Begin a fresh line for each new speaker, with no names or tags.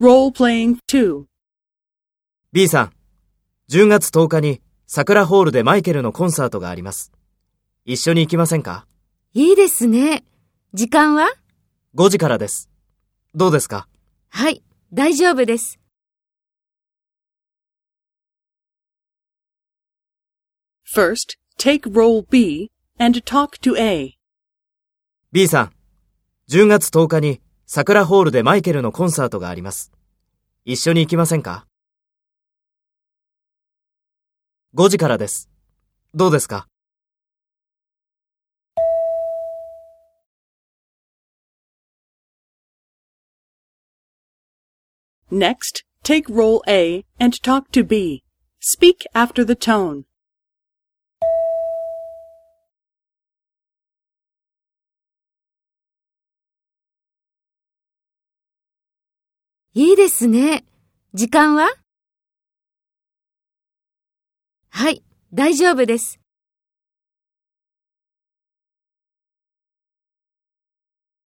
Role playing 2.
B さん、10月10日に桜ホールでマイケルのコンサートがあります。一緒に行きませんか？
いいですね。時間は
?5 時からです。どうですか？
はい、大丈夫です。
First, take role B and talk to A.
?B さん、10月10日に桜ホールでマイケルのコンサートがあります。一緒に行きませんか ?5 時からです。どうですか
Next, take role A and talk to B. Speak after the tone.
いいですね。時間は？はい、大丈夫です。